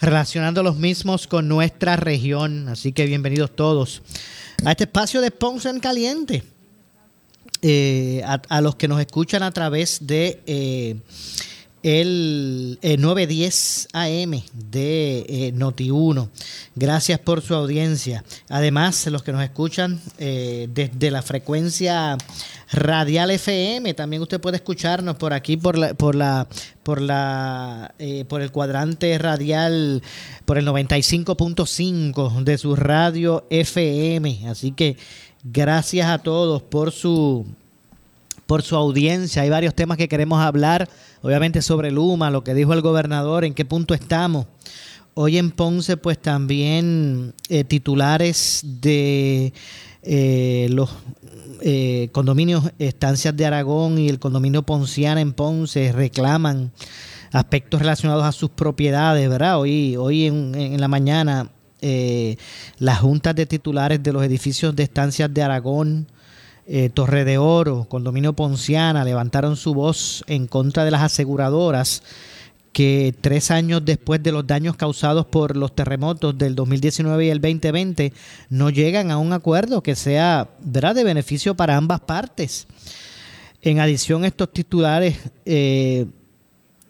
relacionando los mismos con nuestra región. Así que bienvenidos todos a este espacio de Ponce en Caliente. Eh, a, los que nos escuchan a través de eh, el, 910 AM de eh, Noti1. Gracias por su audiencia. Además, los que nos escuchan eh, desde la frecuencia radial FM, también usted puede escucharnos por aquí por la por la por la eh, por el cuadrante radial por el 95.5 de su radio FM. Así que gracias a todos por su por su audiencia. Hay varios temas que queremos hablar, obviamente sobre Luma, lo que dijo el gobernador, en qué punto estamos. Hoy en Ponce, pues también eh, titulares de eh, los eh, condominios Estancias de Aragón y el condominio Ponciana en Ponce reclaman aspectos relacionados a sus propiedades, ¿verdad? Hoy, hoy en, en la mañana las juntas de titulares de los edificios de Estancias de Aragón, eh, Torre de Oro, Condominio Ponciana, levantaron su voz en contra de las aseguradoras que tres años después de los daños causados por los terremotos del 2019 y el 2020 no llegan a un acuerdo que sea ¿verdad? de beneficio para ambas partes. En adición, estos titulares, eh,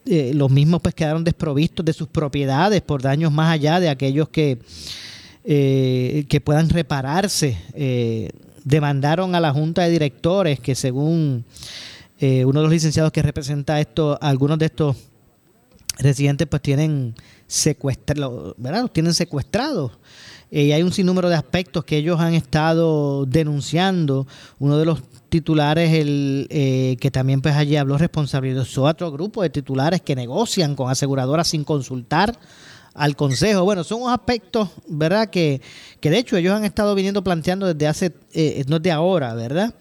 eh, los mismos pues quedaron desprovistos de sus propiedades por daños más allá de aquellos que, que puedan repararse demandaron a la Junta de Directores que según eh, uno de los licenciados que representa esto, algunos de estos residentes pues tienen secuestrados, ¿verdad? Los tienen secuestrados. Eh, y hay un sinnúmero de aspectos que ellos han estado denunciando. Uno de los titulares, el eh, que también pues allí habló responsabilidad, otro grupo de titulares que negocian con aseguradoras sin consultar al Consejo. Bueno, son unos aspectos, ¿verdad? Que, que de hecho ellos han estado viniendo planteando desde hace, eh, no de ahora, ¿verdad?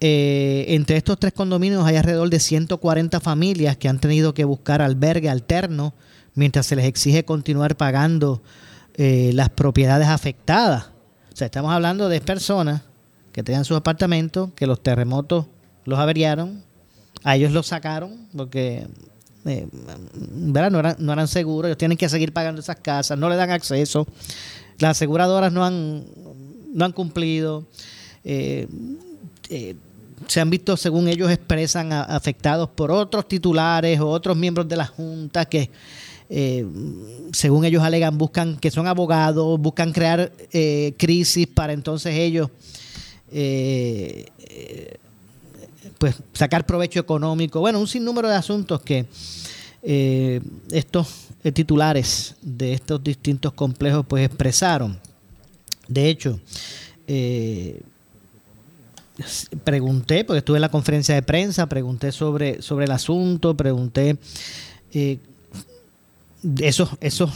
Eh, entre estos tres condominios hay alrededor de 140 familias que han tenido que buscar albergue alterno mientras se les exige continuar pagando eh, las propiedades afectadas. O sea, estamos hablando de personas que tenían sus apartamentos, que los terremotos los averiaron, a ellos los sacaron porque eh, ¿verdad? No, eran, no eran seguros, ellos tienen que seguir pagando esas casas, no le dan acceso, las aseguradoras no han, no han cumplido, eh, eh, se han visto, según ellos expresan, afectados por otros titulares o otros miembros de la Junta que, según ellos alegan, buscan, que son abogados, buscan crear crisis para entonces ellos pues sacar provecho económico. Bueno, un sinnúmero de asuntos que eh, estos eh, titulares de estos distintos complejos pues expresaron. De hecho, eh, pregunté, porque estuve en la conferencia de prensa, pregunté sobre, sobre el asunto, pregunté esos, esos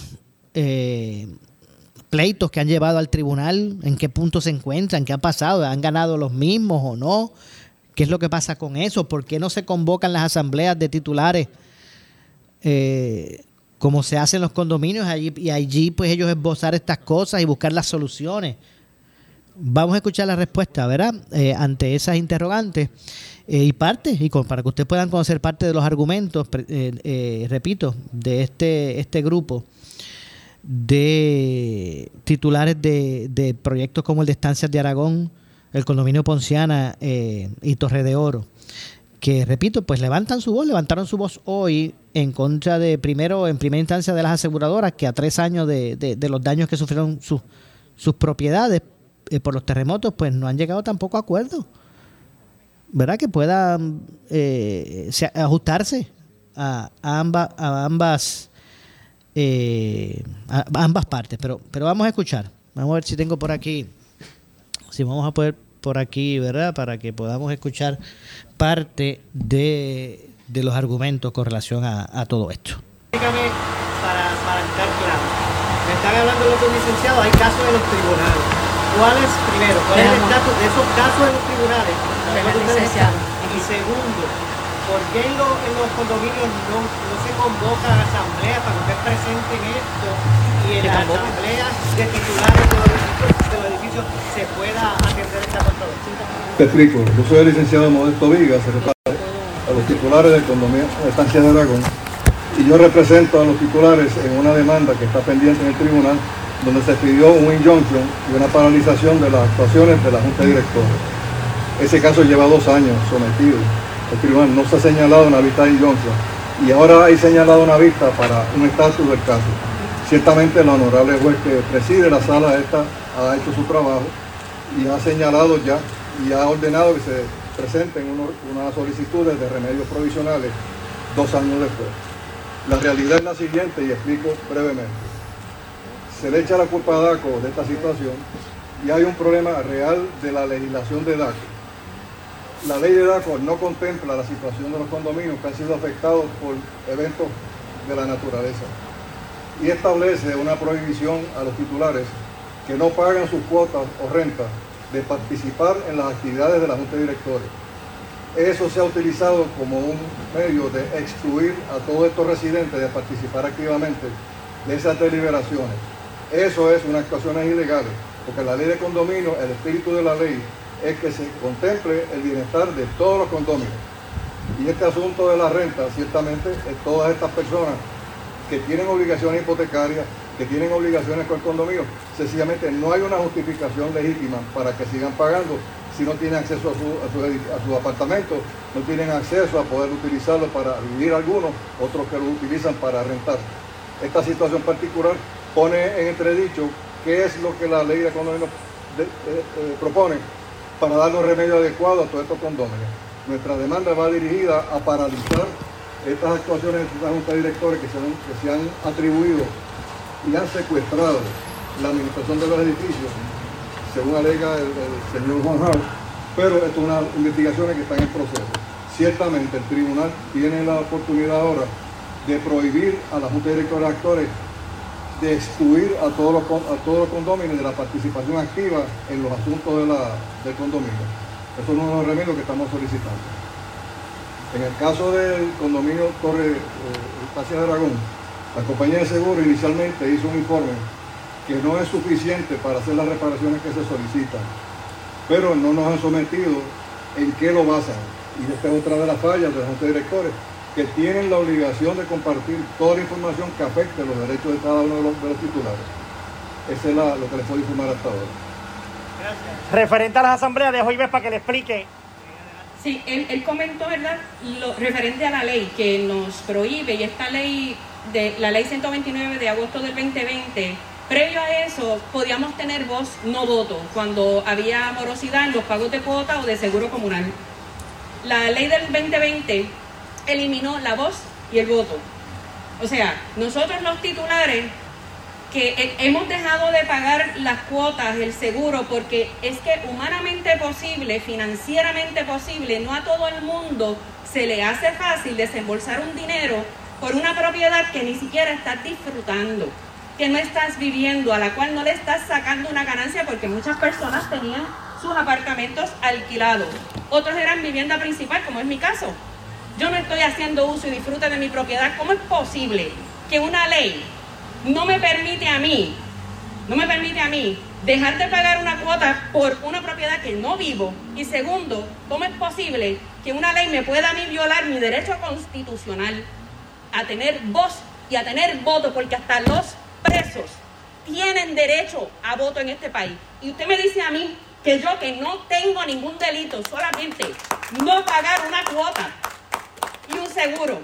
pleitos que han llevado al tribunal, en qué punto se encuentran, qué ha pasado, han ganado los mismos o no, ¿Qué es lo que pasa con eso? ¿Por qué no se convocan las asambleas de titulares eh, como se hace en los condominios allí, y allí pues ellos esbozar estas cosas y buscar las soluciones? Vamos a escuchar la respuesta, ¿verdad? Eh, ante esas interrogantes eh, y parte, y para que ustedes puedan conocer parte de los argumentos, repito, de este, este grupo de titulares de, de proyectos como el de Estancias de Aragón, el condominio Ponciana eh, y Torre de Oro, que repito, pues levantan su voz, levantaron su voz hoy en contra de, primero, en primera instancia de las aseguradoras, que a tres años de, los daños que sufrieron sus propiedades eh, por los terremotos, pues no han llegado tampoco a acuerdo. ¿verdad? Que pueda eh, ajustarse a, ambas, a ambas, a ambas partes. Pero, pero vamos a escuchar. Vamos a ver si tengo por aquí, si vamos a poder por aquí, ¿verdad? Para que podamos escuchar parte de, de los argumentos con relación a, a todo esto. Dígame, para, para estar claro, me están hablando los licenciados, hay casos de los tribunales. ¿Cuál es, primero, cuál es el estatus de esos casos de los tribunales? Y segundo, ¿por qué en, en los condominios no, no, se convoca a la asamblea para que usted presenten esto y en las asambleas de titulares de los, se pueda atender esta controversia? Te explico, yo soy el licenciado Modesto Viga, secretario a los titulares del condominio de Estancia de Aragón y yo represento a los titulares en una demanda que está pendiente en el tribunal donde se pidió un injunction y una paralización de las actuaciones de la Junta Directora. Ese caso lleva dos años sometido el tribunal no se ha señalado una vista de injunción y ahora hay señalado una vista para un estatus del caso. Ciertamente el honorable juez que preside la sala esta ha hecho su trabajo y ha señalado ya y ha ordenado que se presenten unas solicitudes de remedios provisionales dos años después. La realidad es la siguiente y explico brevemente. Se le echa la culpa a DACO de esta situación y hay un problema real de la legislación de DACO la ley de DACO no contempla la situación de los condominios que han sido afectados por eventos de la naturaleza y establece una prohibición a los titulares que no pagan sus cuotas o rentas de participar en las actividades de la Junta de Directores. Eso se ha utilizado como un medio de excluir a todos estos residentes de participar activamente de esas deliberaciones. Eso es una actuación ilegal, porque la ley de condominio, el espíritu de la ley, es que se contemple el bienestar de todos los condominios. Y este asunto de la renta, ciertamente, es todas estas personas que tienen obligaciones hipotecarias, que tienen obligaciones con el condominio, sencillamente no hay una justificación legítima para que sigan pagando si no tienen acceso a su, a apartamento, no tienen acceso a poder utilizarlo para vivir algunos, otros que lo utilizan para rentar. Esta situación particular pone en entredicho qué es lo que la ley de condominio eh, eh, propone para dar los remedios adecuados a todos estos condóminos. Nuestra demanda va dirigida a paralizar estas actuaciones de esta junta de directores que se, han, atribuido y han secuestrado la administración de los edificios, según alega el, señor Juan House, pero esto es una investigación que está en proceso. Ciertamente el tribunal tiene la oportunidad ahora de prohibir a la Junta de Directores Actores de excluir a todos los, a todos los condóminos de la participación activa en los asuntos de la, del condominio. Eso es uno de los remedios que estamos solicitando. En el caso del condominio Torre eh, de Aragón, la compañía de seguro inicialmente hizo un informe que no es suficiente para hacer las reparaciones que se solicitan, pero no nos han sometido en qué lo basan. Y esta es otra de las fallas de los directores, que tienen la obligación de compartir toda la información que afecte los derechos de cada uno de los, titulares. Eso es lo que les puedo informar hasta ahora. Gracias. Referente a las asambleas, dejo Ives para que le explique. Sí, él, comentó, ¿verdad?, lo referente a la ley que nos prohíbe, y esta ley, de la ley 129 de agosto del 2020, previo a eso podíamos tener voz no voto cuando había morosidad en los pagos de cuota o de seguro comunal. La ley del 2020 eliminó la voz y el voto. O sea, nosotros los titulares que hemos dejado de pagar las cuotas, el seguro, porque es que humanamente posible, financieramente posible, no a todo el mundo se le hace fácil desembolsar un dinero por una propiedad que ni siquiera estás disfrutando, que no estás viviendo, a la cual no le estás sacando una ganancia porque muchas personas tenían sus apartamentos alquilados. Otros eran vivienda principal, como es mi caso yo no estoy haciendo uso y disfrute de mi propiedad, ¿cómo es posible que una ley no me permite a mí, no me permite a mí dejar de pagar una cuota por una propiedad que no vivo? Y segundo, ¿cómo es posible que una ley me pueda a mí violar mi derecho constitucional a tener voz y a tener voto? Porque hasta los presos tienen derecho a voto en este país. Y usted me dice a mí que yo que no tengo ningún delito, solamente no pagar una cuota y un seguro.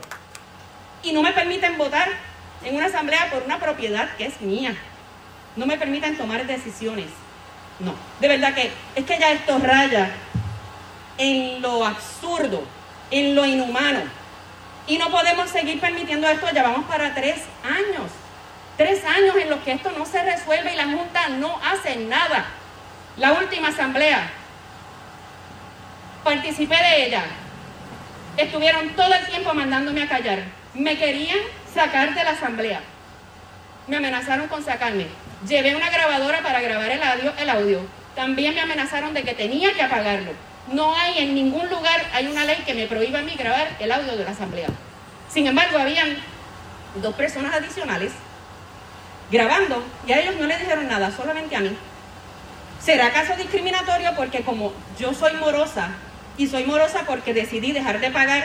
Y no me permiten votar en una asamblea por una propiedad que es mía. No me permiten tomar decisiones. No, de verdad que es que ya esto raya en lo absurdo, en lo inhumano. Y no podemos seguir permitiendo esto, ya vamos para tres años. Tres años en los que esto no se resuelve y la Junta no hace nada. La última asamblea, participé de ella. Estuvieron todo el tiempo mandándome a callar. Me querían sacar de la asamblea. Me amenazaron con sacarme. Llevé una grabadora para grabar el audio, el audio. También me amenazaron de que tenía que apagarlo. No hay en ningún lugar, hay una ley que me prohíba a mí grabar el audio de la asamblea. Sin embargo, habían dos personas adicionales grabando y a ellos no les dijeron nada, solamente a mí. ¿Será acaso discriminatorio porque como yo soy morosa y soy morosa porque decidí dejar de pagar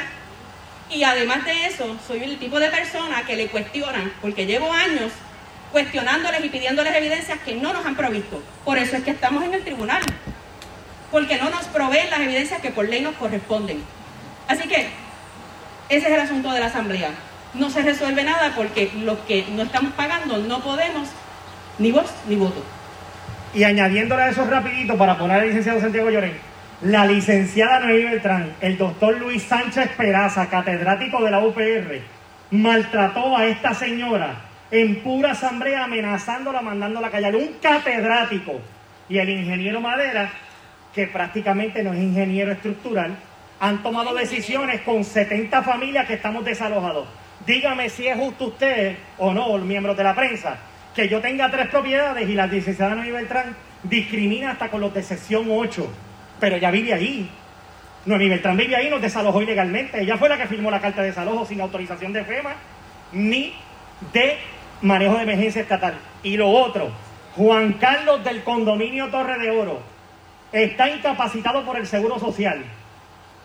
y además de eso soy el tipo de persona que le cuestionan porque llevo años cuestionándoles y pidiéndoles evidencias que no nos han provisto. Por eso es que estamos en el tribunal, porque no nos proveen las evidencias que por ley nos corresponden. Así que ese es el asunto de la asamblea. No se resuelve nada porque los que no estamos pagando no podemos ni voz ni voto. Y añadiéndole a eso rapidito para poner al licenciado Santiago Llorén, la licenciada Noemí Beltrán, el doctor Luis Sánchez Peraza, catedrático de la UPR, maltrató a esta señora en pura asamblea amenazándola, mandándola a callar. Un catedrático y el ingeniero Madera, que prácticamente no es ingeniero estructural, han tomado decisiones con 70 familias que estamos desalojados. Dígame si es justo usted o no, miembros de la prensa, que yo tenga tres propiedades y la licenciada Noemí Beltrán discrimina hasta con los de sección 8. Pero ella vive ahí. Noemí Beltrán vive ahí, nos desalojó ilegalmente. Ella fue la que firmó la carta de desalojo sin autorización de FEMA ni de manejo de emergencia estatal. Y lo otro, Juan Carlos del condominio Torre de Oro está incapacitado por el Seguro Social.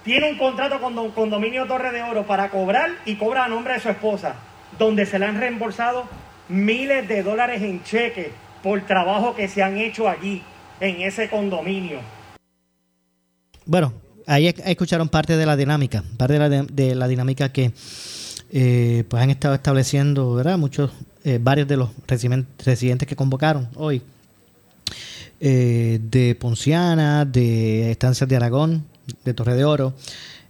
Tiene un contrato con Condominio Torre de Oro para cobrar y cobra a nombre de su esposa, donde se le han reembolsado miles de dólares en cheques por trabajo que se han hecho allí, en ese condominio. Bueno, ahí escucharon parte de la dinámica, parte de la, la dinámica que eh, pues han estado estableciendo, ¿verdad? Muchos, eh, varios de los residentes que convocaron hoy, eh, de Ponciana, de Estancias de Aragón, de Torre de Oro,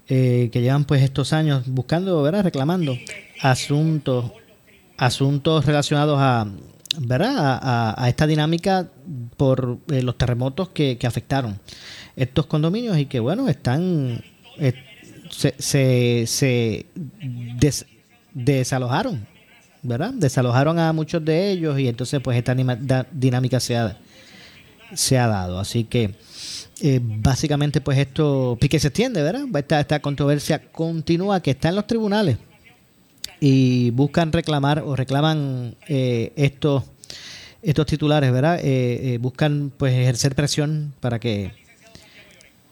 que llevan pues estos años buscando, ¿verdad? Reclamando asuntos, asuntos relacionados a, ¿verdad? A, esta dinámica por los terremotos que, afectaron estos condominios y que, bueno, están... se, se, se desalojaron, ¿verdad? Desalojaron a muchos de ellos y entonces pues esta dinámica se ha, se ha dado. Así que eh, básicamente pues esto pique se extiende, ¿verdad? Esta, esta controversia continúa que está en los tribunales y buscan reclamar o reclaman eh, estos estos titulares, ¿verdad? Eh, buscan pues ejercer presión para que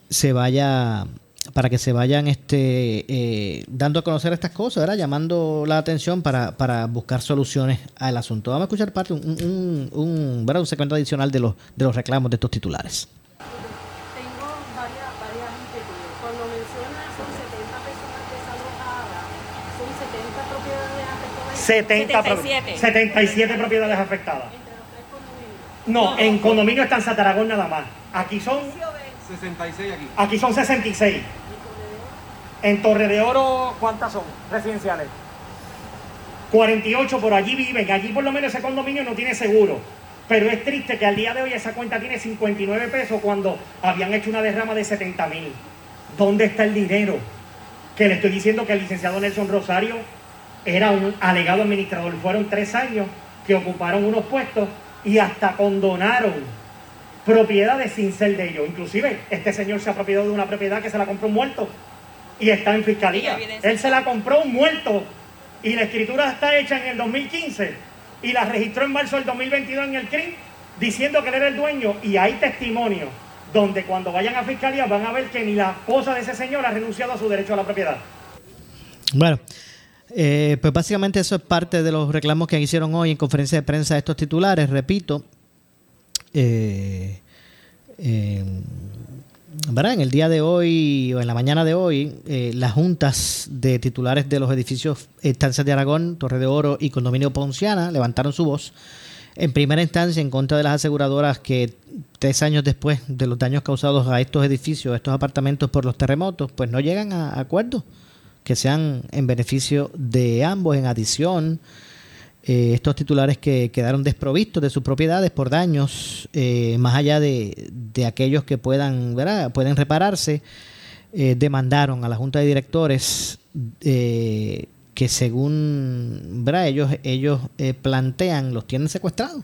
se vaya para que se vayan este, eh, dando a conocer estas cosas, ¿verdad? llamando la atención para, para buscar soluciones al asunto. Vamos a escuchar parte, un, un, un, ¿verdad? un segmento adicional de los, de los reclamos de estos titulares. Tengo varias, varias inquietudes. Cuando menciona son 70 personas desalojadas, son 70 propiedades afectadas. 70 77 propiedades afectadas. No, en condominio está en Sataragón nada más. Aquí son 66 aquí. Aquí son 66. En Torre de Oro, ¿cuántas son residenciales? 48 por allí viven. Allí por lo menos ese condominio no tiene seguro. Pero es triste que al día de hoy esa cuenta tiene 59 pesos cuando habían hecho una derrama de 70 mil. ¿Dónde está el dinero? Que le estoy diciendo que el licenciado Nelson Rosario era un alegado administrador. Fueron tres años que ocuparon unos puestos y hasta condonaron propiedades sin ser de ellos. Inclusive, este señor se ha apropiado de una propiedad que se la compró un muerto y está en fiscalía. Él se la compró un muerto y la escritura está hecha en el 2015 y la registró en marzo del 2022 en el CRIM diciendo que él era el dueño y hay testimonio donde cuando vayan a fiscalía van a ver que ni la esposa de ese señor ha renunciado a su derecho a la propiedad. Bueno, eh, pues básicamente eso es parte de los reclamos que hicieron hoy en conferencia de prensa estos titulares. Repito, eh, en el día de hoy o en la mañana de hoy, eh, las juntas de titulares de los edificios Estancias de Aragón, Torre de Oro y Condominio Ponciana levantaron su voz en primera instancia en contra de las aseguradoras que tres años después de los daños causados a estos edificios, a estos apartamentos por los terremotos, pues no llegan a acuerdos que sean en beneficio de ambos. En adición, eh, estos titulares que quedaron desprovistos de sus propiedades por daños, eh, más allá de, aquellos que puedan, ¿verdad? pueden repararse, eh, demandaron a la Junta de Directores que según ellos, ellos plantean, los tienen secuestrados.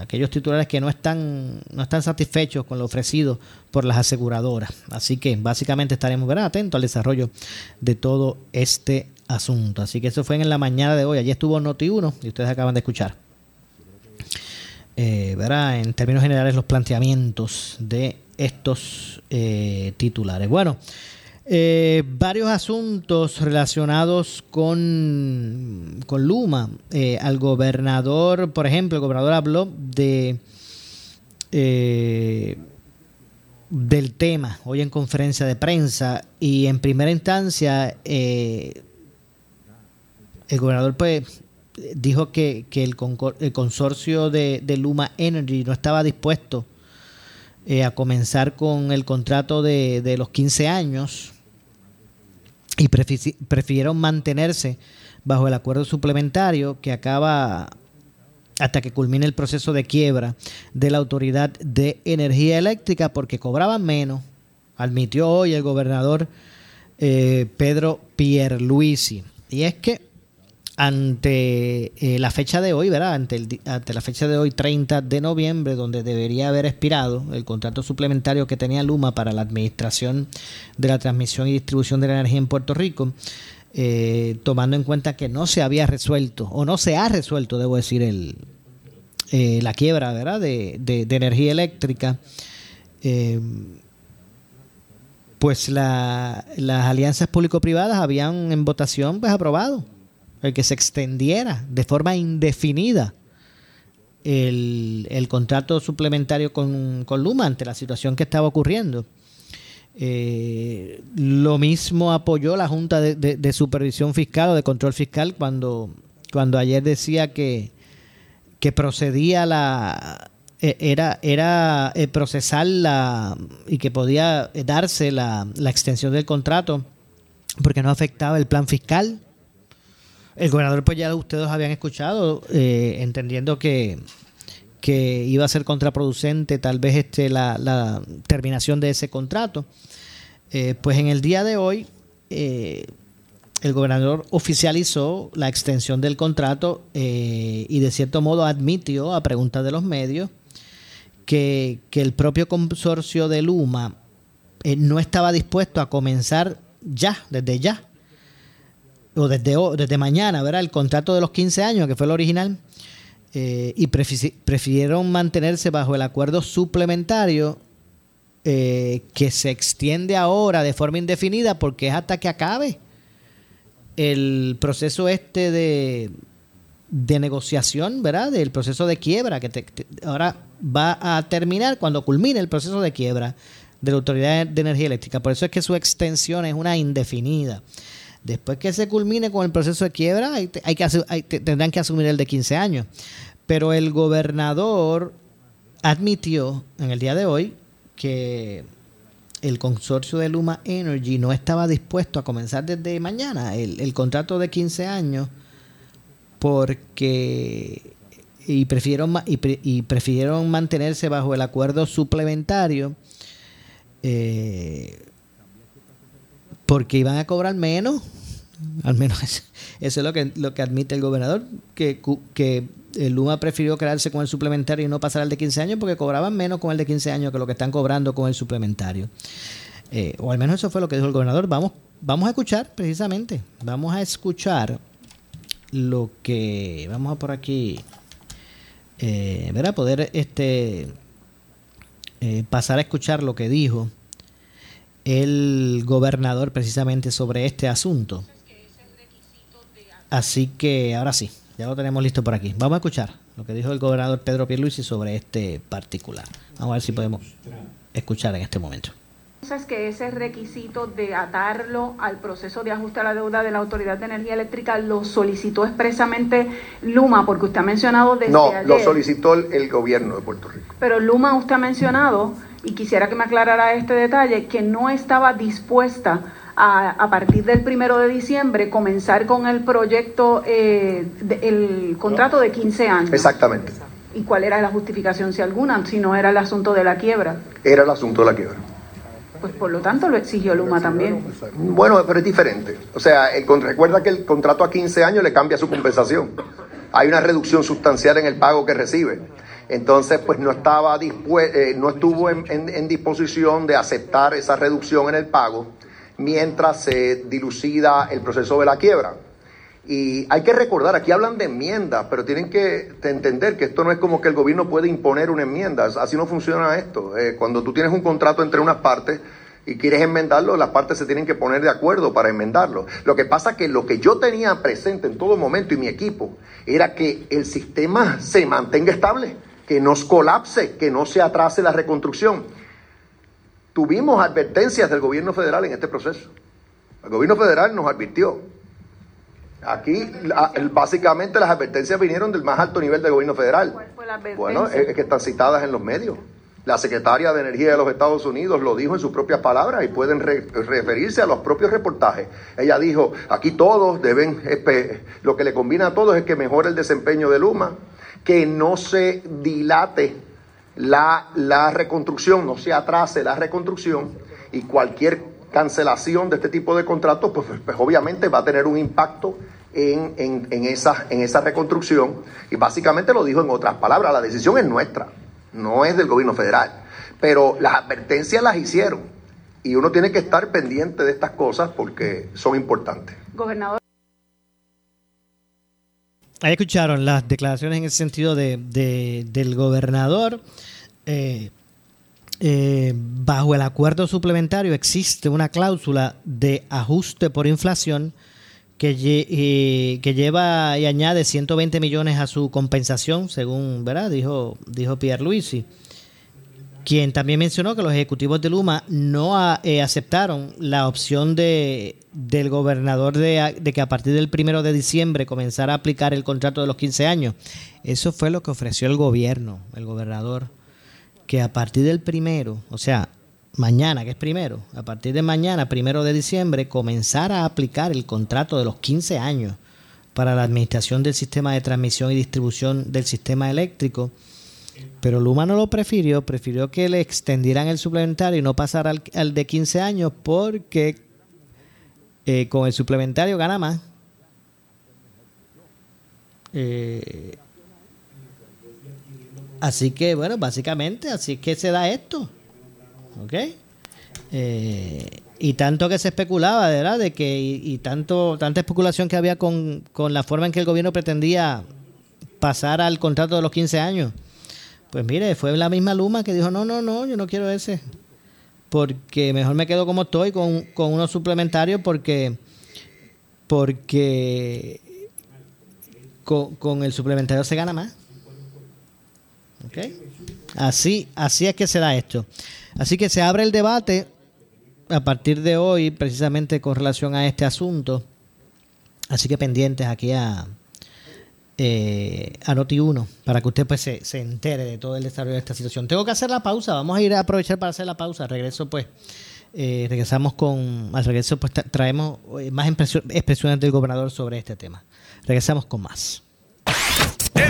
aquellos titulares que no están, no están satisfechos con lo ofrecido por las aseguradoras. Así que básicamente estaremos atentos al desarrollo de todo este asunto. Así que eso fue en la mañana de hoy. Allí estuvo Noti1 y ustedes acaban de escuchar. Eh, verá, en términos generales, los planteamientos de estos eh, titulares. Bueno, eh, varios asuntos relacionados con, con Luma. al gobernador, por ejemplo, el gobernador habló de del tema hoy en conferencia de prensa y en primera instancia el gobernador pues dijo que, el, consorcio de, Luma Energy no estaba dispuesto eh, a comenzar con el contrato de, los 15 años y prefirieron mantenerse bajo el acuerdo suplementario que acaba hasta que culmine el proceso de quiebra de la Autoridad de Energía Eléctrica porque cobraban menos, admitió hoy el gobernador eh, Pedro Pierluisi. Y es que ante eh, la fecha de hoy, ¿verdad? Ante, la fecha de hoy, 30 de noviembre, donde debería haber expirado el contrato suplementario que tenía Luma para la administración de la transmisión y distribución de la energía en Puerto Rico, eh, tomando en cuenta que no se había resuelto, o no se ha resuelto, debo decir, el, eh, la quiebra, ¿verdad? De, de, energía eléctrica. pues las alianzas público-privadas habían en votación pues aprobado el que se extendiera de forma indefinida el, contrato suplementario con, Luma ante la situación que estaba ocurriendo. Eh, lo mismo apoyó la Junta de, Supervisión Fiscal o de Control Fiscal cuando, cuando ayer decía que, que procedía la e, era, era eh, procesar la y que podía darse la, la extensión del contrato porque no afectaba el plan fiscal el gobernador, pues ya ustedes habían escuchado, eh, entendiendo que, que iba a ser contraproducente tal vez este la, terminación de ese contrato. Eh, pues en el día de hoy, eh, el gobernador oficializó la extensión del contrato y de cierto modo admitió a preguntas de los medios que, que el propio consorcio de Luma no estaba dispuesto a comenzar ya, desde ya, o desde, desde mañana, ¿verdad? El contrato de los 15 años, que fue el original, eh, y prefirieron mantenerse bajo el acuerdo suplementario eh, que se extiende ahora de forma indefinida porque es hasta que acabe el proceso este de, de negociación, ¿verdad? Del proceso de quiebra, que ahora va a terminar cuando culmine el proceso de quiebra de la Autoridad de Energía Eléctrica. Por eso es que su extensión es una indefinida. Después que se culmine con el proceso de quiebra, hay, que, tendrán que asumir el de 15 años. Pero el gobernador admitió en el día de hoy que el consorcio de Luma Energy no estaba dispuesto a comenzar desde mañana el, contrato de 15 años porque y prefirieron, y, prefirieron mantenerse bajo el acuerdo suplementario eh, porque iban a cobrar menos. Al menos eso, es lo que, lo que admite el gobernador, que, que el Luma prefirió quedarse con el suplementario y no pasar al de 15 años porque cobraban menos con el de 15 años que lo que están cobrando con el suplementario. Eh, o al menos eso fue lo que dijo el gobernador. Vamos, vamos a escuchar precisamente, vamos a escuchar lo que, vamos a por aquí, eh, a Poder este, eh, pasar a escuchar lo que dijo el gobernador precisamente sobre este asunto. Así que ahora sí, ya lo tenemos listo por aquí. Vamos a escuchar lo que dijo el gobernador Pedro Pierluisi sobre este particular. Vamos a ver si podemos escuchar en este momento. Es que ese requisito de atarlo al proceso de ajuste a la deuda de la Autoridad de Energía Eléctrica lo solicitó expresamente Luma, porque usted ha mencionado desde No, ayer, lo solicitó el, el gobierno de Puerto Rico. pero Luma usted ha mencionado, y quisiera que me aclarara este detalle, que no estaba dispuesta a, a partir del primero de diciembre comenzar con el proyecto, eh, de- el contrato de 15 años. Exactamente. ¿Y cuál era la justificación, si alguna, si no era el asunto de la quiebra? Era el asunto de la quiebra. Pues por lo tanto lo exigió Luma también. Bueno, pero es diferente. O sea, el, recuerda que el contrato a 15 años le cambia su compensación. Hay una reducción sustancial en el pago que recibe. Entonces, pues no estaba dispue- eh, no estuvo en, en- en disposición de aceptar esa reducción en el pago mientras se dilucida el proceso de la quiebra. Y hay que recordar, aquí hablan de enmiendas, pero tienen que entender que esto no es como que el gobierno puede imponer una enmienda, así no funciona esto. Eh, cuando tú tienes un contrato entre unas partes y quieres enmendarlo, las partes se tienen que poner de acuerdo para enmendarlo. Lo que pasa que lo que yo tenía presente en todo momento y mi equipo era que el sistema se mantenga estable, que no colapse, que no se atrase la reconstrucción. Tuvimos advertencias del gobierno federal en este proceso. El gobierno federal nos advirtió. Aquí, la- básicamente, las advertencias vinieron del más alto nivel del gobierno federal. ¿Cuál fue la? Bueno, es es que están citadas en los medios. La secretaria de Energía de los Estados Unidos lo dijo en sus propias palabras y pueden re- referirse a los propios reportajes. Ella dijo, aquí todos deben, lo que le conviene a todos es que mejore el desempeño de Luma, que no se dilate la, la reconstrucción, no se atrase la reconstrucción y cualquier cancelación de este tipo de contratos, pues, pues, obviamente va a tener un impacto en, en, en esa, en esa reconstrucción. Y básicamente lo dijo en otras palabras, la decisión es nuestra, no es del gobierno federal. Pero las advertencias las hicieron y uno tiene que estar pendiente de estas cosas porque son importantes. Gobernador. Ahí escucharon las declaraciones en el sentido de, de- del gobernador. Eh, eh, bajo el acuerdo suplementario existe una cláusula de ajuste por inflación que, eh, lleva y añade 120 millones a su compensación, según ¿verdad? dijo, dijo Pierre Luisi quien también mencionó que los ejecutivos de Luma no eh, aceptaron la opción de, del gobernador de, de que a partir del primero de diciembre comenzara a aplicar el contrato de los 15 años. Eso fue lo que ofreció el gobierno, el gobernador, que a partir del primero, o sea, mañana, que es primero, a partir de mañana, primero de diciembre, comenzara a aplicar el contrato de los 15 años para la administración del sistema de transmisión y distribución del sistema eléctrico. Pero Luma no lo prefirió, prefirió que le extendieran el suplementario y no pasara al, al de 15 años porque eh, con el suplementario gana más. Eh, así que, bueno, básicamente, así es que se da esto. ¿Ok? Eh, y tanto que se especulaba, ¿verdad? De que, y, tanto, tanta especulación que había con, con la forma en que el gobierno pretendía pasar al contrato de los 15 años. Pues mire, fue la misma Luma que dijo, no, no, no, yo no quiero ese. Porque mejor me quedo como estoy con, con unos suplementarios porque, porque con el suplementario se gana más. ¿Ok? Así, así es que se da esto. Así que se abre el debate a partir de hoy, precisamente con relación a este asunto. Así que pendientes aquí a, eh, a Noti1 para que usted pues se, se entere de todo el desarrollo de esta situación. Tengo que hacer la pausa, vamos a ir a aprovechar para hacer la pausa. Regreso pues, eh, regresamos con, al regreso pues tra- traemos eh, más expresiones del gobernador sobre este tema. Regresamos con más.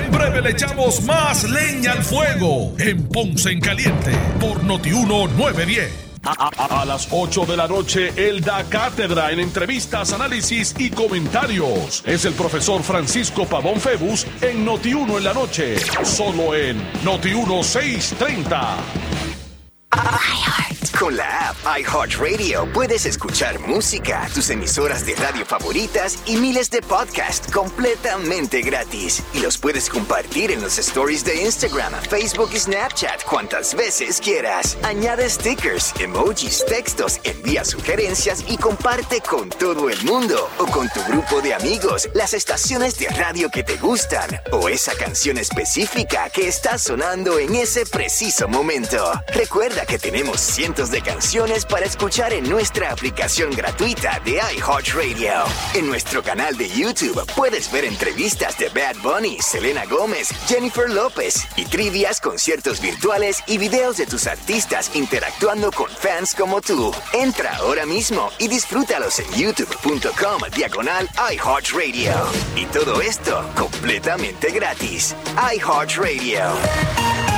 En breve le echamos más leña al fuego en Ponce en Caliente por Notiuno 910. A, a- a las 8 de la noche, él da cátedra en entrevistas, análisis y comentarios. Es el profesor Francisco Pavón Febus en Noti1 en la noche. Solo en Noti1 630. Con la app iHeartRadio puedes escuchar música, tus emisoras de radio favoritas y miles de podcasts completamente gratis. Y los puedes compartir en los stories de Instagram, Facebook y Snapchat cuantas veces quieras. Añade stickers, emojis, textos, envía sugerencias y comparte con todo el mundo o con tu grupo de amigos las estaciones de radio que te gustan o esa canción específica que está sonando en ese preciso momento. Recuerda que tenemos cientos de canciones para escuchar en nuestra aplicación gratuita de iHeartRadio. En nuestro canal de YouTube puedes ver entrevistas de Bad Bunny, Selena Gómez, Jennifer López y trivias, conciertos virtuales y videos de tus artistas interactuando con fans como tú. Entra ahora mismo y disfrútalos en youtube.com diagonal iHeartRadio. Y todo esto completamente gratis. iHeartRadio.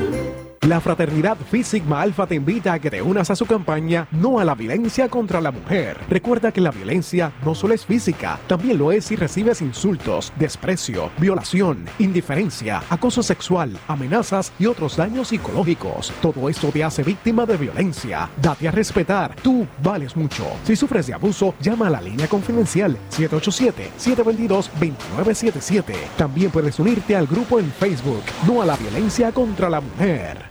La Fraternidad Phi Sigma Alpha te invita a que te unas a su campaña No a la violencia contra la mujer. Recuerda que la violencia no solo es física, también lo es si recibes insultos, desprecio, violación, indiferencia, acoso sexual, amenazas y otros daños psicológicos. Todo esto te hace víctima de violencia. Date a respetar, tú vales mucho. Si sufres de abuso, llama a la línea confidencial 787-722-2977. También puedes unirte al grupo en Facebook No a la violencia contra la mujer.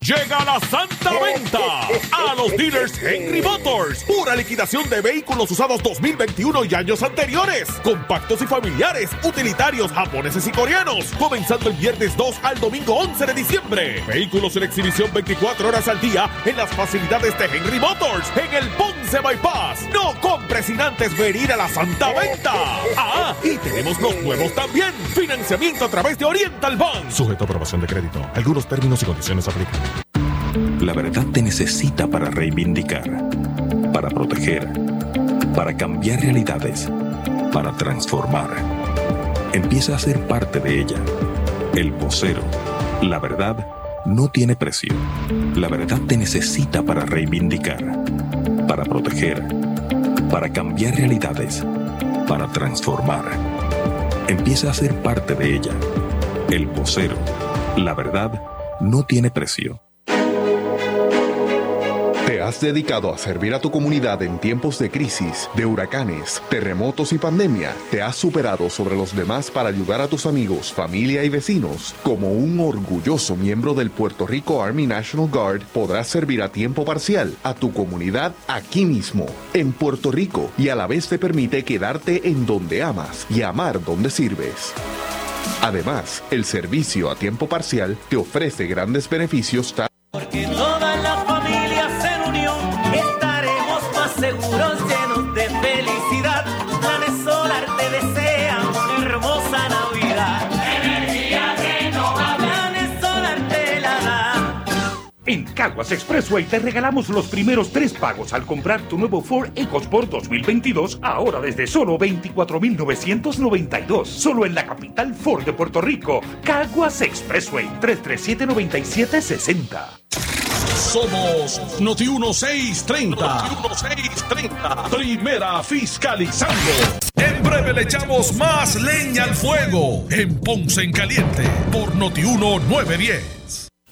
Llega la Santa Venta a los dealers Henry Motors. Pura liquidación de vehículos usados 2021 y años anteriores. Compactos y familiares, utilitarios japoneses y coreanos. Comenzando el viernes 2 al domingo 11 de diciembre. Vehículos en exhibición 24 horas al día en las facilidades de Henry Motors en el Ponce Bypass. No compres sin antes venir a la Santa Venta. Ah, y tenemos los nuevos también. Financiamiento a través de Oriental Bank. Sujeto a aprobación de crédito. Algunos términos y condiciones aplican. La verdad te necesita para reivindicar, para proteger, para cambiar realidades, para transformar. Empieza a ser parte de ella. El vocero. La verdad no tiene precio. La verdad te necesita para reivindicar, para proteger, para cambiar realidades, para transformar. Empieza a ser parte de ella. El vocero. La verdad no tiene precio. ¿Te has dedicado a servir a tu comunidad en tiempos de crisis, de huracanes, terremotos y pandemia? ¿Te has superado sobre los demás para ayudar a tus amigos, familia y vecinos? Como un orgulloso miembro del Puerto Rico Army National Guard, podrás servir a tiempo parcial a tu comunidad aquí mismo, en Puerto Rico, y a la vez te permite quedarte en donde amas y amar donde sirves. Además, el servicio a tiempo parcial te ofrece grandes beneficios Porque Caguas Expressway te regalamos los primeros tres pagos al comprar tu nuevo Ford EcoSport 2022, ahora desde solo 24,992. Solo en la capital Ford de Puerto Rico. Caguas Expressway 337-9760. Somos Noti 1630. Noti 1630. Primera fiscalizando. En breve le echamos más leña al fuego en Ponce en Caliente por Noti 1910.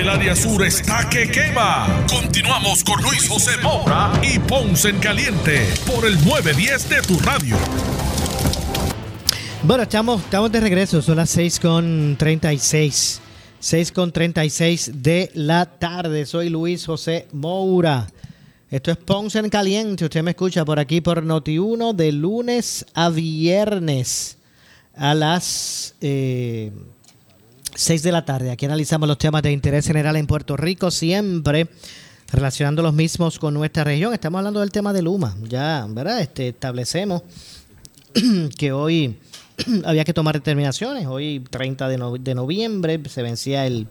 El área sur está que quema. Continuamos con Luis José Moura y Ponce en Caliente por el 910 de tu radio. Bueno, estamos, estamos de regreso, son las 6 con 36 6 con 36 de la tarde. Soy Luis José Moura. Esto es Ponce en Caliente. Usted me escucha por aquí por Noti1 de lunes a viernes a las eh, 6 de la tarde. Aquí analizamos los temas de interés general en Puerto Rico, siempre relacionando los mismos con nuestra región. Estamos hablando del tema de Luma. Ya, ¿verdad? Este, establecemos que hoy había que tomar determinaciones. Hoy, 30 de, noviembre, se vencía el,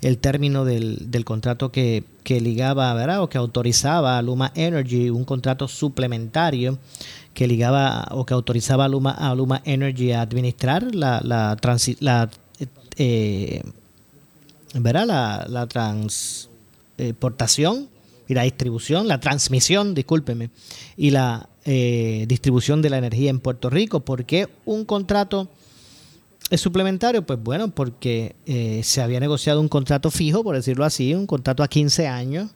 el término del, del contrato que, que, ligaba, ¿verdad? O que autorizaba a Luma Energy, un contrato suplementario que ligaba o que autorizaba a Luma, a Luma Energy a administrar la, la, la eh. La, la transportación y la distribución, la transmisión, discúlpeme, y la eh, distribución de la energía en Puerto Rico. ¿Por qué un contrato es suplementario? Pues bueno, porque eh, se había negociado un contrato fijo, por decirlo así, un contrato a 15 años,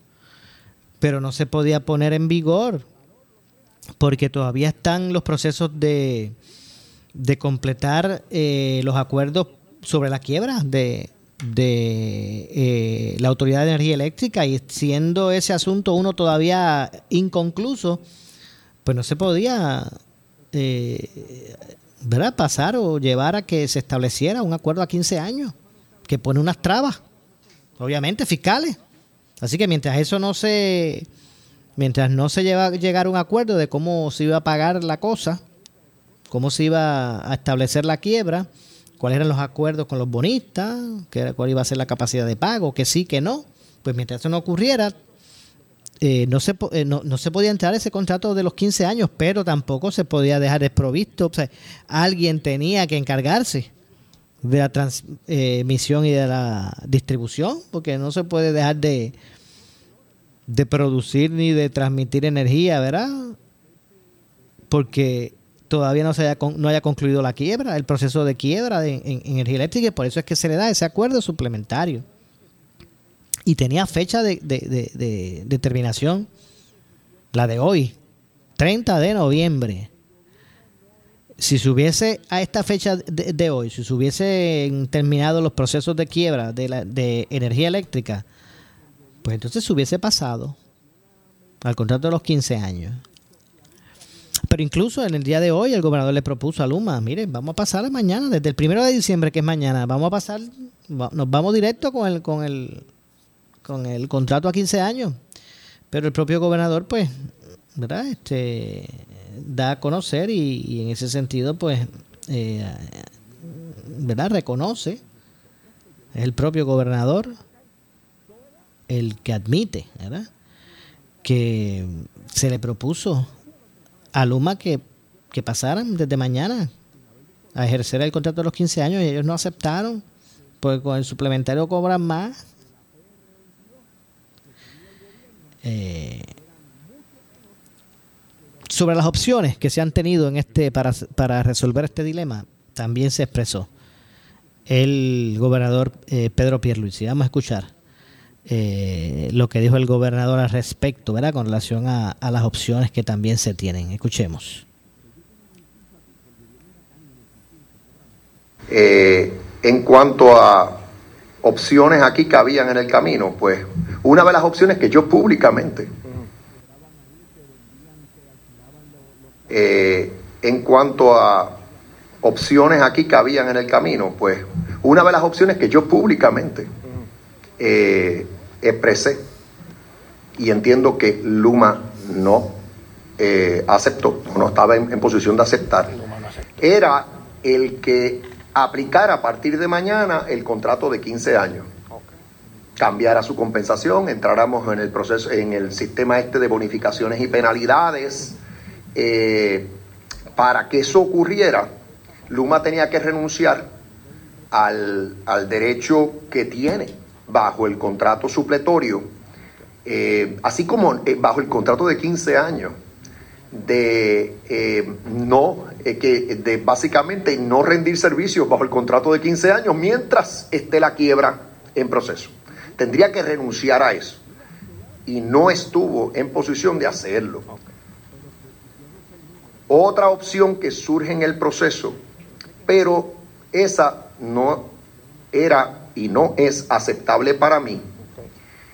pero no se podía poner en vigor porque todavía están los procesos de, de completar eh, los acuerdos sobre la quiebra de, de la Autoridad de Energía Eléctrica y siendo ese asunto uno todavía inconcluso, pues no se podía eh, pasar o llevar a que se estableciera un acuerdo a 15 años que pone unas trabas, obviamente fiscales. Así que mientras eso no se, mientras no se lleva llegar a un acuerdo de cómo se iba a pagar la cosa, cómo se iba a establecer la quiebra, cuáles eran los acuerdos con los bonistas, cuál iba a ser la capacidad de pago, que sí, que no, pues mientras eso no ocurriera, eh, no, se, eh, no, no, se podía entrar ese contrato de los 15 años, pero tampoco se podía dejar desprovisto. O sea, alguien tenía que encargarse de la transmisión y de la distribución, porque no se puede dejar de, de producir ni de transmitir energía, ¿verdad? Porque todavía no se haya, no haya concluido la quiebra, el proceso de quiebra de, en, en energía eléctrica, y por eso es que se le da ese acuerdo suplementario y tenía fecha de, de, terminación, la de hoy, 30 de noviembre. Si se hubiese a esta fecha de, hoy, si se hubiesen terminado los procesos de quiebra de, la, de energía eléctrica, pues entonces se hubiese pasado al contrato de los 15 años. Pero incluso en el día de hoy el gobernador le propuso a Luma, miren, vamos a pasar mañana, desde el primero de diciembre que es mañana, vamos a pasar, nos vamos directo con el, con el, con el contrato a 15 años. Pero el propio gobernador, pues, ¿verdad? Este, da a conocer y, en ese sentido, pues, eh, ¿verdad? Reconoce, el propio gobernador el que admite, ¿verdad? Que se le propuso a Luma que, que pasaran desde mañana a ejercer el contrato de los 15 años y ellos no aceptaron, pues con el suplementario cobran más Eh, sobre las opciones que se han tenido en este para, para resolver este dilema, también se expresó el gobernador eh, Pedro Pierluisi. Vamos a escuchar eh, lo que dijo el gobernador al respecto, ¿verdad? Con relación a, las opciones que también se tienen. Escuchemos. en cuanto a opciones aquí que habían en el camino, pues una de las opciones que yo públicamente, eh, en cuanto a opciones aquí que habían en el camino, pues una de las opciones que yo públicamente eh, expresé y entiendo que Luma no eh, aceptó, no estaba en, en posición de aceptar, era el que aplicara a partir de mañana el contrato de 15 años. Cambiara su compensación, entráramos en el proceso, en el sistema este de bonificaciones y penalidades. Eh, para que eso ocurriera, Luma tenía que renunciar al, derecho que tiene bajo el contrato supletorio, eh, así como eh, bajo el contrato de 15 años, de no, que de básicamente no rendir servicios bajo el contrato de 15 años mientras esté la quiebra en proceso tendría que renunciar a eso. Y no estuvo en posición de hacerlo. Otra opción que surge en el proceso, pero esa no era y no es aceptable para mí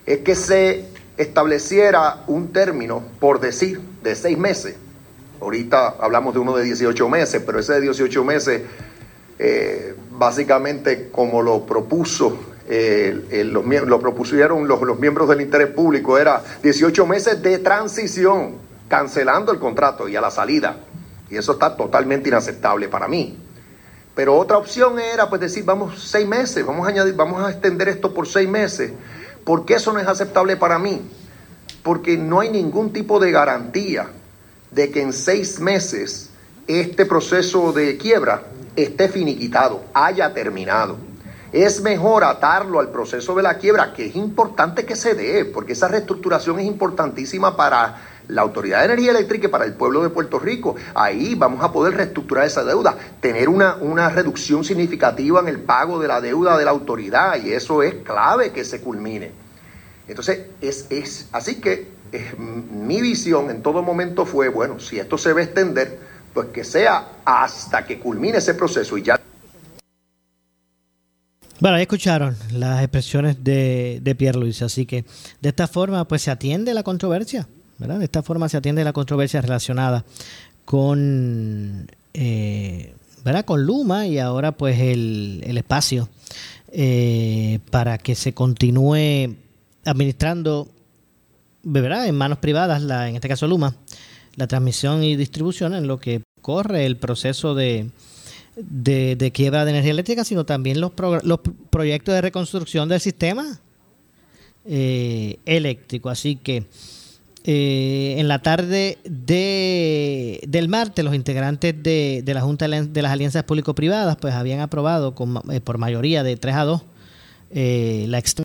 es que se estableciera un término, por decir, de seis meses. Ahorita hablamos de uno de 18 meses, pero ese de 18 meses, eh, básicamente como lo propuso, eh, los, lo propusieron los, los miembros del interés público, era 18 meses de transición, cancelando el contrato y a la salida. Y eso está totalmente inaceptable para mí. Pero otra opción era pues decir, vamos seis meses, vamos a añadir, vamos a extender esto por seis meses. ¿Por qué eso no es aceptable para mí? Porque no hay ningún tipo de garantía de que en seis meses este proceso de quiebra esté finiquitado, haya terminado. Es mejor atarlo al proceso de la quiebra, que es importante que se dé, porque esa reestructuración es importantísima para la Autoridad de Energía Eléctrica para el pueblo de Puerto Rico. Ahí vamos a poder reestructurar esa deuda, tener una, una reducción significativa en el pago de la deuda de la autoridad y eso es clave que se culmine. Entonces, es, es así que mi visión en todo momento fue, bueno, si esto se va a extender, pues que sea hasta que culmine ese proceso y ya. Bueno, ahí escucharon las expresiones de, de Pierre Luis, así que de esta forma pues se atiende la controversia, De esta forma se atiende la controversia relacionada con, eh, ¿verdad? Con Luma y ahora pues el, el espacio eh, para que se continúe administrando ¿verdad? en manos privadas, en este caso Luma, la transmisión y distribución en lo que corre el proceso de, de, quiebra de energía eléctrica, sino también los, los proyectos de reconstrucción del sistema eh, eléctrico. Así que eh, en la tarde de, del martes, los integrantes de, la Junta de las Alianzas Público-Privadas pues habían aprobado con, eh, por mayoría de 3 a 2 la extensión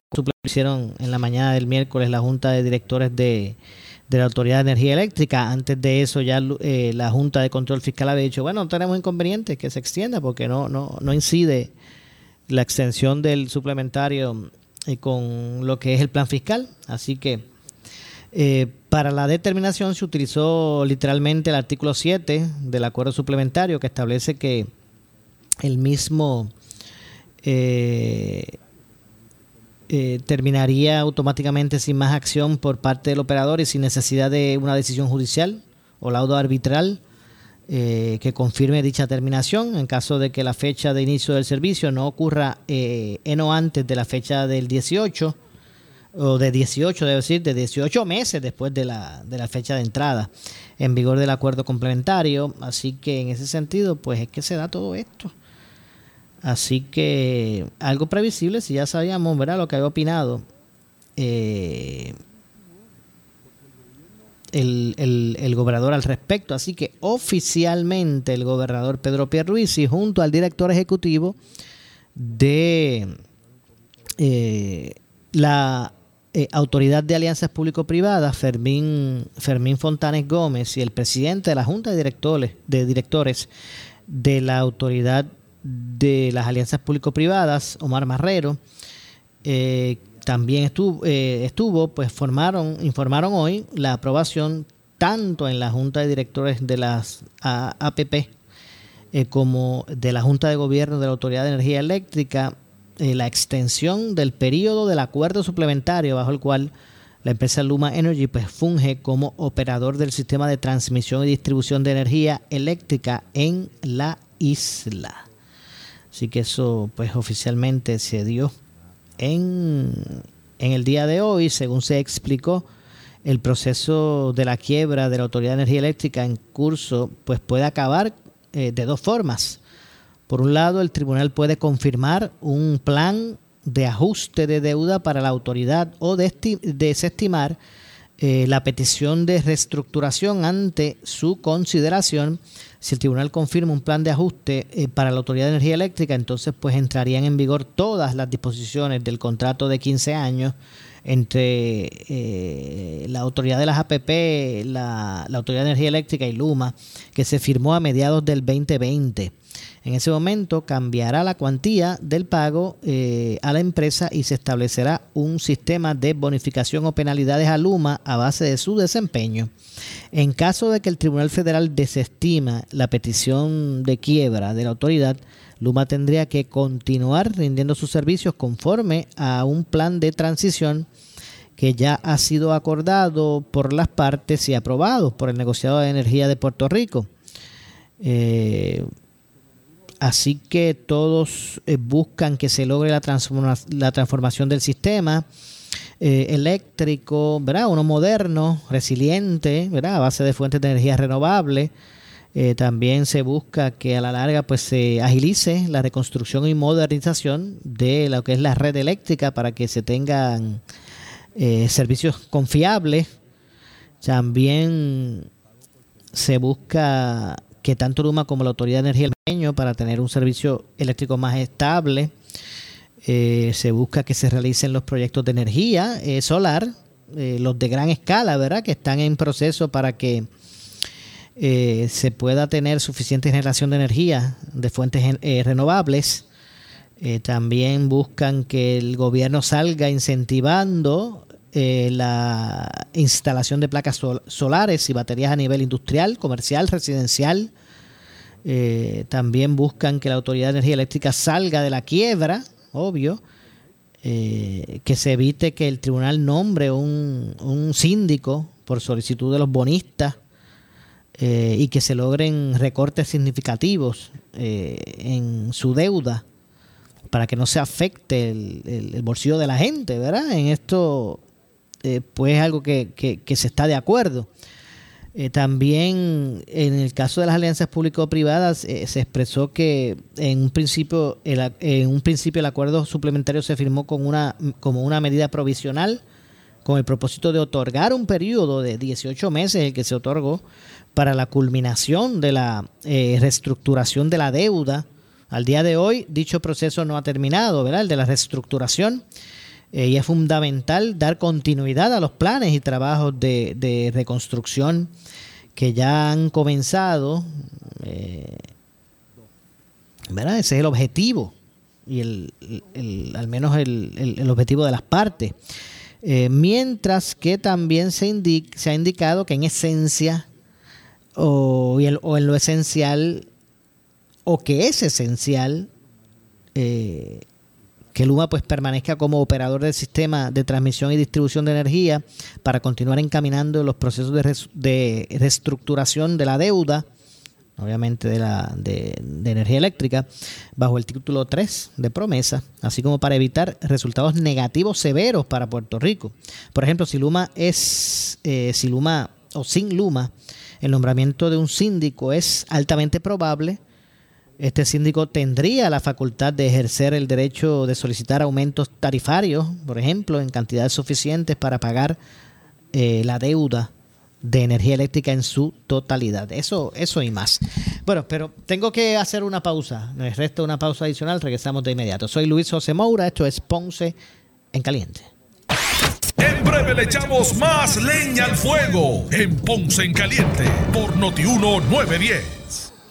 hicieron en la mañana del miércoles la Junta de Directores de, la Autoridad de Energía Eléctrica. Antes de eso ya eh, la Junta de Control Fiscal había dicho, bueno, no tenemos inconvenientes que se extienda porque no, no, no incide la extensión del suplementario eh, con lo que es el plan fiscal. Así que eh, para la determinación se utilizó literalmente el artículo 7 del acuerdo suplementario que establece que el mismo... Eh, eh, terminaría automáticamente sin más acción por parte del operador y sin necesidad de una decisión judicial o laudo arbitral eh, que confirme dicha terminación en caso de que la fecha de inicio del servicio no ocurra eh, en o antes de la fecha del 18 o de 18, debo decir, de 18 meses después de la, de la fecha de entrada en vigor del acuerdo complementario. Así que en ese sentido, pues es que se da todo esto. Así que algo previsible, si ya sabíamos ¿verdad? lo que había opinado eh, el, gobernador al respecto. Así que oficialmente el gobernador Pedro Pierluisi junto al director ejecutivo de eh, la eh, Autoridad de Alianzas Público-Privadas, Fermín, Fermín Fontanes Gómez, y el presidente de la Junta de Directores, de Directores de la Autoridad de las alianzas público-privadas, Omar Marrero, eh, también estuvo, eh, estuvo, pues formaron, informaron hoy la aprobación tanto en la Junta de Directores de las APP como de la Junta de Gobierno de la Autoridad de Energía Eléctrica, la extensión del periodo del acuerdo suplementario bajo el cual la empresa Luma Energy pues, funge como operador del sistema de transmisión y distribución de energía eléctrica en la isla. Así que eso pues oficialmente se dio en, el día de hoy, según se explicó, el proceso de la quiebra de la Autoridad de Energía Eléctrica en curso pues puede acabar eh, de dos formas. Por un lado, el tribunal puede confirmar un plan de ajuste de deuda para la autoridad o desestimar eh, la petición de reestructuración ante su consideración si el tribunal confirma un plan de ajuste eh, para la Autoridad de Energía Eléctrica, entonces pues entrarían en vigor todas las disposiciones del contrato de 15 años entre eh, la autoridad de las APP, la, Autoridad de Energía Eléctrica y Luma, que se firmó a mediados del 2020. En ese momento cambiará la cuantía del pago eh, a la empresa y se establecerá un sistema de bonificación o penalidades a Luma a base de su desempeño. En caso de que el Tribunal Federal desestima la petición de quiebra de la autoridad, Luma tendría que continuar rindiendo sus servicios conforme a un plan de transición que ya ha sido acordado por las partes y aprobado por el negociado de energía de Puerto Rico. Eh, así que todos eh, buscan que se logre la, transformación del sistema eh, eléctrico, ¿verdad? Uno moderno, resiliente, ¿verdad? A base de fuentes de energía renovable. también se busca que a la larga pues se agilice la reconstrucción y modernización de lo que es la red eléctrica para que se tengan eh, servicios confiables. También se busca que tanto Luma como la Autoridad de Energía del para tener un servicio eléctrico más estable. Eh, se busca que se realicen los proyectos de energía eh, solar, los de gran escala, ¿verdad? Que están en proceso para que se pueda tener suficiente generación de energía de fuentes renovables. también buscan que el gobierno salga incentivando eh, la instalación de placas solares y baterías a nivel industrial, comercial, residencial. Eh, también buscan que la Autoridad de Energía Eléctrica salga de la quiebra, obvio, eh, que se evite que el tribunal nombre un, un síndico por solicitud de los bonistas y que se logren recortes significativos en su deuda para que no se afecte el, el, bolsillo de la gente, ¿verdad? En esto eh, pues es algo que, que, se está de acuerdo. Eh, también en el caso de las alianzas público-privadas eh, se expresó que en un principio el, en un principio el acuerdo suplementario se firmó con una, como una medida provisional con el propósito de otorgar un periodo de 18 meses el que se otorgó para la culminación de la reestructuración de la deuda. Al día de hoy dicho proceso no ha terminado, ¿verdad? El de la reestructuración y es fundamental dar continuidad a los planes y trabajos de, reconstrucción que ya han comenzado. Eh, ¿verdad? Ese es el objetivo y el, al menos el, objetivo de las partes. Eh, mientras que también se, se ha indicado que en esencia o, o, en lo esencial o que es esencial eh, que Luma pues permanezca como operador del sistema de transmisión y distribución de energía para continuar encaminando los procesos de, reestructuración de la deuda, obviamente de, la, de, energía eléctrica, bajo el título 3 de promesa, así como para evitar resultados negativos severos para Puerto Rico. Por ejemplo, si Luma es, eh, si Luma o sin Luma, el nombramiento de un síndico es altamente probable este síndico tendría la facultad de ejercer el derecho de solicitar aumentos tarifarios, por ejemplo, en cantidades suficientes para pagar eh, la deuda de energía eléctrica en su totalidad. Eso, eso y más. Bueno, pero tengo que hacer una pausa. Me resta una pausa adicional. Regresamos de inmediato. Soy Luis José Moura. Esto es Ponce en Caliente. En breve le echamos más leña al fuego en Ponce en Caliente por Notiuno 910.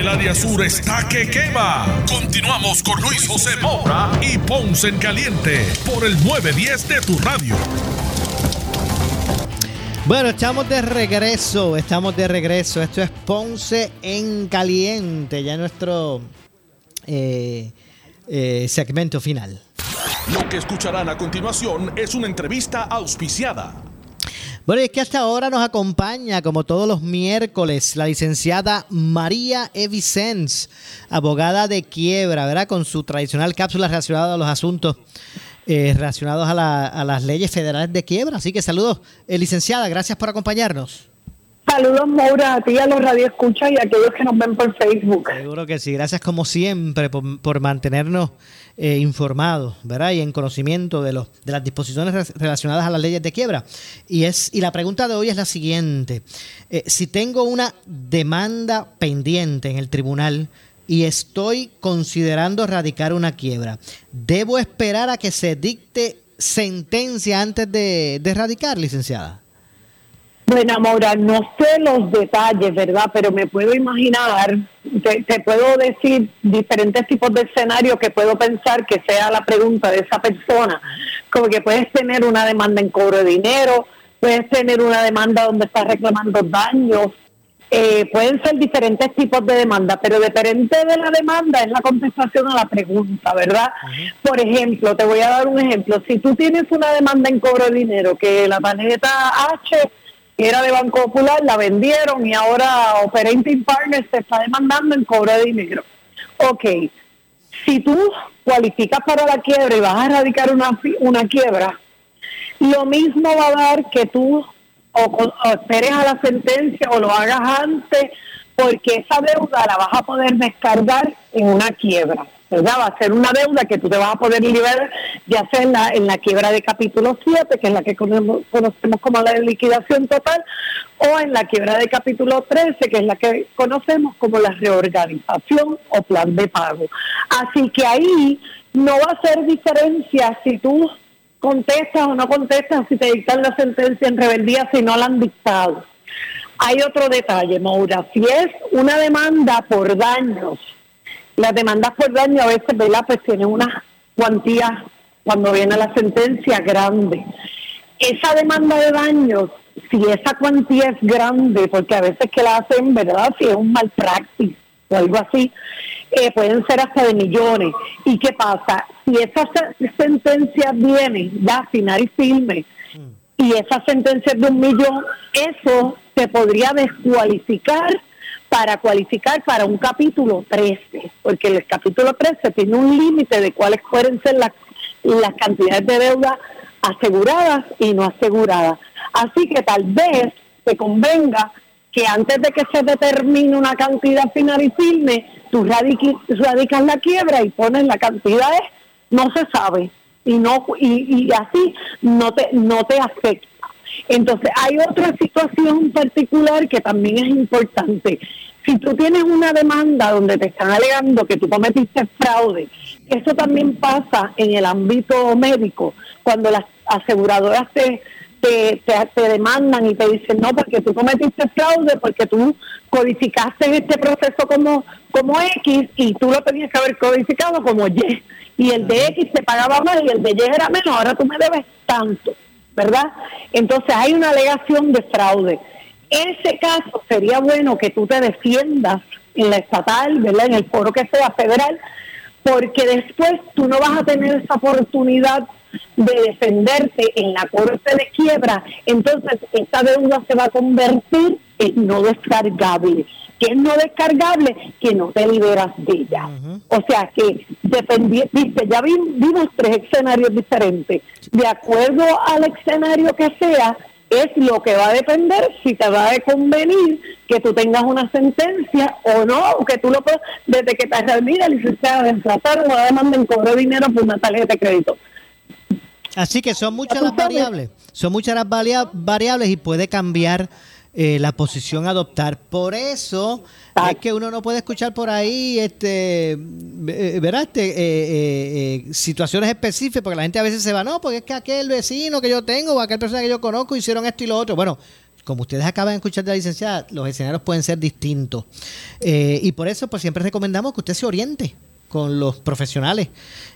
El área sur está que quema. Continuamos con Luis José Moura y Ponce en Caliente por el 910 de tu radio. Bueno, estamos de regreso, estamos de regreso. Esto es Ponce en Caliente, ya nuestro eh, eh, segmento final. Lo que escucharán a continuación es una entrevista auspiciada bueno, es que hasta ahora nos acompaña, como todos los miércoles, la licenciada María Evicens, abogada de quiebra, ¿verdad? Con su tradicional cápsula relacionada a los asuntos eh, relacionados a, las leyes federales de quiebra. Así que saludos, eh, licenciada, gracias por acompañarnos. Saludos, Maura, a ti, a los radioescuchas y a aquellos que nos ven por Facebook. Seguro que sí. Gracias, como siempre, por, mantenernos eh, informados, ¿verdad? Y en conocimiento de, los, de las disposiciones relacionadas a las leyes de quiebra. Y, es, y la pregunta de hoy es la siguiente. Eh, si tengo una demanda pendiente en el tribunal y estoy considerando radicar una quiebra, ¿debo esperar a que se dicte sentencia antes de, de radicar, licenciada? Bueno, Maura, no sé los detalles, ¿verdad? Pero me puedo imaginar, te, puedo decir diferentes tipos de escenarios que puedo pensar que sea la pregunta de esa persona. Como que puedes tener una demanda en cobro de dinero, puedes tener una demanda donde estás reclamando daños, eh, pueden ser diferentes tipos de demanda, pero depende de la demanda es la contestación a la pregunta, ¿verdad? Por ejemplo, te voy a dar un ejemplo. Si tú tienes una demanda en cobro de dinero, que la tarjeta H era de Banco Popular, la vendieron y ahora Operating Partners te está demandando en cobro de dinero. Ok, si tú cualificas para la quiebra y vas a erradicar una, una quiebra, lo mismo va a dar que tú o, esperes a la sentencia o lo hagas antes, porque esa deuda la vas a poder descargar en una quiebra. ¿Verdad? Va a ser una deuda que tú te vas a poder liberar, ya sea en la, en la quiebra de capítulo 7, que es la que conocemos, como la liquidación total, o en la quiebra de capítulo 13, que es la que conocemos como la reorganización o plan de pago. Así que ahí no va a ser diferencia si tú contestas o no contestas, si te dictan la sentencia en rebeldía, si no la han dictado. Hay otro detalle, Maura, si es una demanda por daños, las demandas por daño a veces, ¿verdad? Pues tienen una cuantía cuando viene la sentencia grande. Esa demanda de daños, si esa cuantía es grande, porque a veces que la hacen, ¿verdad? Si es un mal práctico o algo así, eh, pueden ser hasta de millones. ¿Y qué pasa? Si esa sentencia viene ya final y firme, y esa sentencia es de un millón, eso se podría descualificar para cualificar para un capítulo 13, porque el capítulo 13 tiene un límite de cuáles pueden ser las, las cantidades de deuda aseguradas y no aseguradas. Así que tal vez te convenga que antes de que se determine una cantidad final y firme, tú radicas la quiebra y pones la cantidad, no se sabe, y no y, así no te no te afecta. Entonces, hay otra situación particular que también es importante. Si tú tienes una demanda donde te están alegando que tú cometiste fraude, eso también pasa en el ámbito médico, cuando las aseguradoras te, te, te, demandan y te dicen, no, porque tú cometiste fraude, porque tú codificaste este proceso como, como X y tú lo tenías que haber codificado como Y. Y el de X te pagaba más y el de Y era menos, ahora tú me debes tanto. ¿Verdad? Entonces hay una alegación de fraude. Ese caso sería bueno que tú te defiendas en la estatal, ¿verdad? En el foro que sea federal, porque después tú no vas a tener esa oportunidad de defenderte en la corte de quiebra, entonces esta deuda se va a convertir en no descargable que es no descargable, que no te liberas de ella. O sea que, viste, ya vimos tres escenarios diferentes. De acuerdo al escenario que sea, es lo que va a depender si te va a convenir que tú tengas una sentencia o no, o que tú lo puedas, desde que te mira, licenciada, desplazar o demanda en cobro dinero por una tarjeta de crédito. Así que son muchas las variables, son muchas las variables y puede cambiar eh, la posición a adoptar. Por eso es que uno no puede escuchar por ahí, este, eh, ¿verdad? Este, eh, situaciones específicas, porque la gente a veces se va, no, porque es que aquel vecino que yo tengo o aquel persona que yo conozco hicieron esto y lo otro. Bueno, como ustedes acaban de escuchar de la licenciada, los escenarios pueden ser distintos. y por eso, pues siempre recomendamos que usted se oriente con los profesionales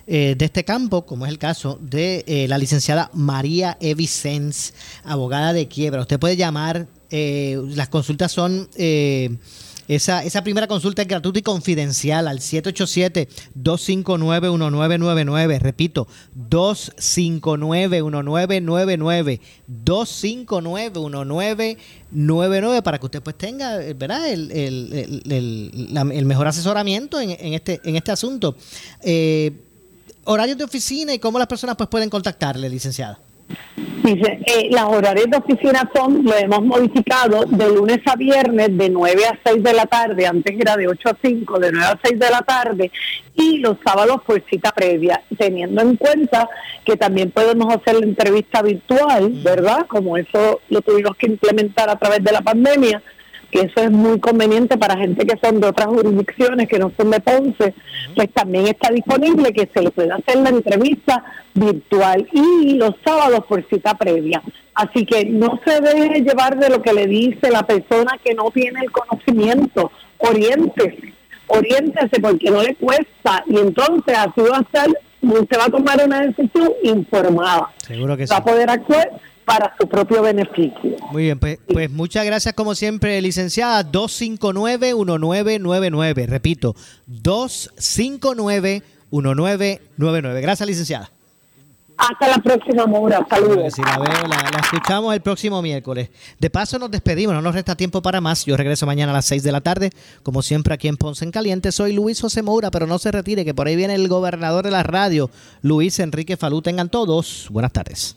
de este campo, como es el caso de la licenciada María Evicens, abogada de quiebra. Usted puede llamar eh, las consultas son... Eh, esa, esa primera consulta es gratuita y confidencial al 787-259-1999. Repito, 259-1999. 259-1999 para que usted pues tenga ¿verdad? El, el, el, el mejor asesoramiento en, en, este, en este asunto. Eh, horarios de oficina y cómo las personas pues pueden contactarle, licenciada. Dice, eh, las horarios de oficina son, lo hemos modificado de lunes a viernes de 9 a 6 de la tarde, antes era de 8 a 5, de 9 a 6 de la tarde, y los sábados por cita previa, teniendo en cuenta que también podemos hacer la entrevista virtual, ¿verdad? Como eso lo tuvimos que implementar a través de la pandemia, que eso es muy conveniente para gente que son de otras jurisdicciones, que no son de Ponce, pues también está disponible que se le pueda hacer la entrevista virtual y los sábados por cita previa. Así que no se deje llevar de lo que le dice la persona que no tiene el conocimiento, oriéntese, oriéntese porque no le cuesta y entonces así va a ser, usted va a tomar una decisión informada. Seguro que va a poder actuar para su propio beneficio. Muy bien, pues, pues muchas gracias como siempre, licenciada. 259-1999. Repito, 259-1999. Gracias, licenciada. Hasta la próxima, Mora. Saludos. Si la, veo, la, la, escuchamos el próximo miércoles. De paso, nos despedimos. No nos resta tiempo para más. Yo regreso mañana a las 6 de la tarde. Como siempre, aquí en Ponce en Caliente. Soy Luis José Moura, pero no se retire, que por ahí viene el gobernador de la radio, Luis Enrique Falú. Tengan todos. Buenas tardes.